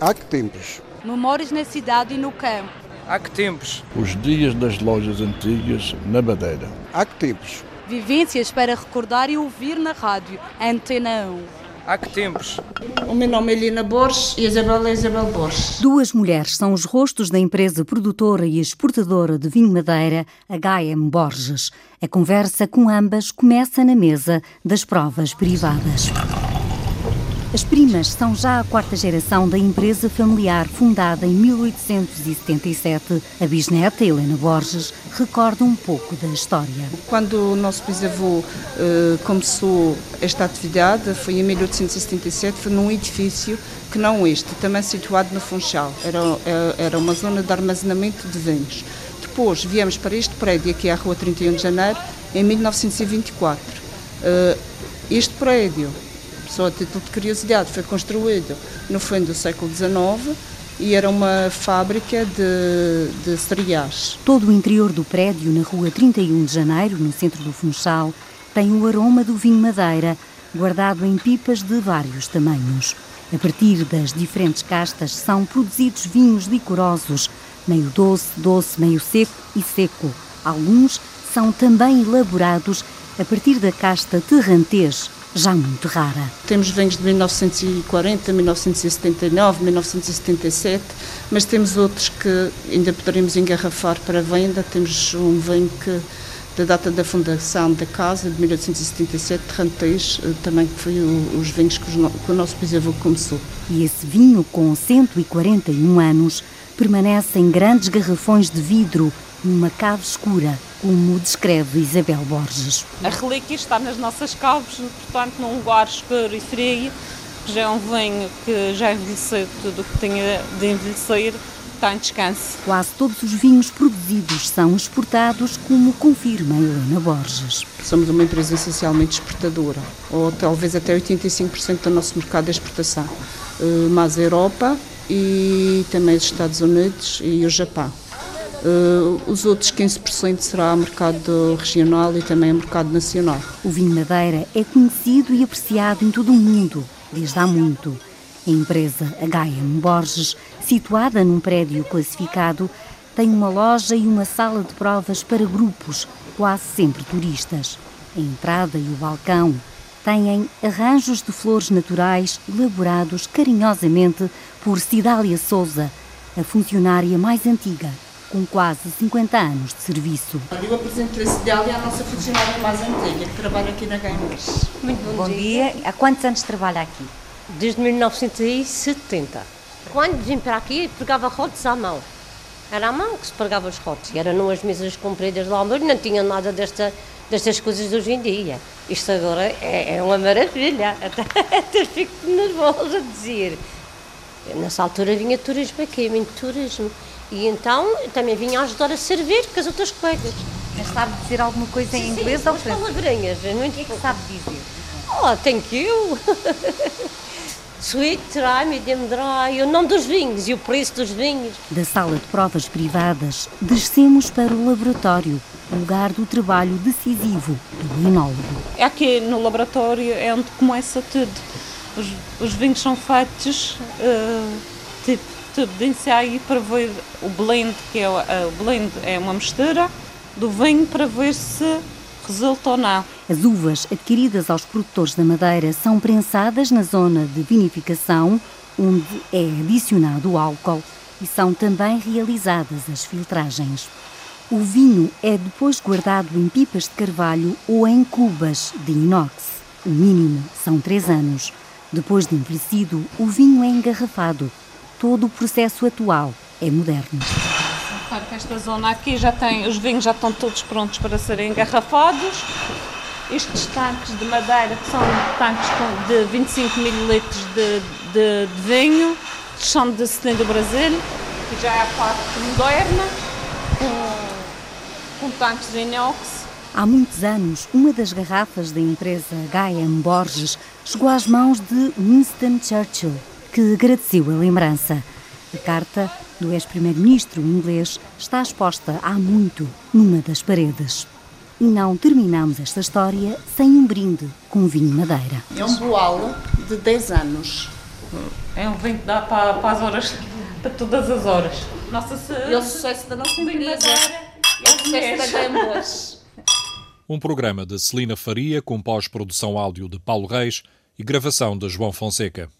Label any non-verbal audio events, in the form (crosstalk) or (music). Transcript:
Há que tempos? Memórias na cidade e no campo. Há que tempos? Os dias das lojas antigas na Madeira. Há que tempos? Vivências para recordar e ouvir na rádio. Antena 1. Há que tempos? O meu nome é Lina Borges e a Isabel é Isabel Borges. Duas mulheres são os rostos da empresa produtora e exportadora de vinho Madeira, HM Borges. A conversa com ambas começa na mesa das provas privadas. As primas são já a quarta geração da empresa familiar fundada em 1877. A bisneta, Helena Borges, recorda um pouco da história. Quando o nosso bisavô eh, começou esta atividade, foi em 1877, foi num edifício que não este, também situado no Funchal. Era, eh, era uma zona de armazenamento de vinhos. Depois viemos para este prédio, aqui à Rua 31 de Janeiro, em 1924. Eh, este prédio só a título de curiosidade, foi construído no fim do século XIX e era uma fábrica de, de cereais. Todo o interior do prédio, na rua 31 de Janeiro, no centro do Funchal, tem o aroma do vinho madeira, guardado em pipas de vários tamanhos. A partir das diferentes castas são produzidos vinhos licorosos, meio doce, doce, meio seco e seco. Alguns são também elaborados a partir da casta terrantês, já muito rara. Temos vinhos de 1940, 1979, 1977, mas temos outros que ainda poderíamos engarrafar para venda. Temos um vinho que da data da fundação da casa, de 1877, Terrantês, eh, também que foi o, os vinhos que, que o nosso bisavô começou. E esse vinho, com 141 anos, permanece em grandes garrafões de vidro numa cave escura, como descreve Isabel Borges. A relíquia está nas nossas caves, portanto, num lugar escuro e frio, que já é um vinho que já envelheceu tudo o que tinha de envelhecer, está em descanso. Quase todos os vinhos produzidos são exportados, como confirma Helena Borges. Somos uma empresa essencialmente exportadora, ou talvez até 85% do nosso mercado é exportação, eh, mas a Europa e também os Estados Unidos e o Japão. Uh, os outros 15% será mercado regional e também mercado nacional. O vinho Madeira é conhecido e apreciado em todo o mundo, desde há muito. A empresa HM Borges, situada num prédio classificado, tem uma loja e uma sala de provas para grupos, quase sempre turistas. A entrada e o balcão têm arranjos de flores naturais elaborados carinhosamente por Cidália Souza, a funcionária mais antiga com quase 50 anos de serviço. Eu apresento a Cidália, a nossa funcionária mais antiga, que trabalha aqui na Gamers. Muito bom, bom dia. dia. Há quantos anos trabalha aqui? Desde 1970. Quando vim para aqui, pegava rotes à mão. Era à mão que se pregava os rotes. E eram numas mesas compridas lá, mas não tinha nada desta, destas coisas de hoje em dia. Isto agora é, é uma maravilha. (laughs) Até, até fico nervosa a dizer. Nessa altura vinha turismo aqui, muito turismo. E então também vinha ajudar a servir com as outras colegas. Mas sabe dizer alguma coisa em sim, inglês sim, ou francês? palavrinhas. Muito o que é que sabe dizer? Oh, thank you. (laughs) Sweet, dry, medium dry, o nome dos vinhos e o preço dos vinhos. Da sala de provas privadas, descemos para o laboratório, lugar do trabalho decisivo do enólogo. É aqui no laboratório é onde começa tudo. Os, os vinhos são feitos uh, tipo de ensaio para ver o blend, que é o blend é uma mistura do vinho para ver se resulta ou não. As uvas adquiridas aos produtores da Madeira são prensadas na zona de vinificação, onde é adicionado o álcool e são também realizadas as filtragens. O vinho é depois guardado em pipas de carvalho ou em cubas de inox. O mínimo são três anos. Depois de envelhecido, o vinho é engarrafado todo o processo atual é moderno. Portanto, esta zona aqui já tem, os vinhos já estão todos prontos para serem engarrafados. Estes tanques de madeira, que são tanques de 25 ml de, de, de vinho, são de Cilindro Brasil, que já é a parte moderna, com, com tanques de inox. Há muitos anos, uma das garrafas da empresa H.M. Borges chegou às mãos de Winston Churchill, que agradeceu a lembrança. A carta do ex-primeiro-ministro inglês está exposta há muito numa das paredes. E não terminamos esta história sem um brinde com vinho madeira. É um boal de 10 anos. É um vinho que dá para, para as horas, para todas as horas. Nossa E o sucesso da nossa empresa. E o sucesso da Gambas. Um programa de Celina Faria com pós-produção áudio de Paulo Reis e gravação de João Fonseca.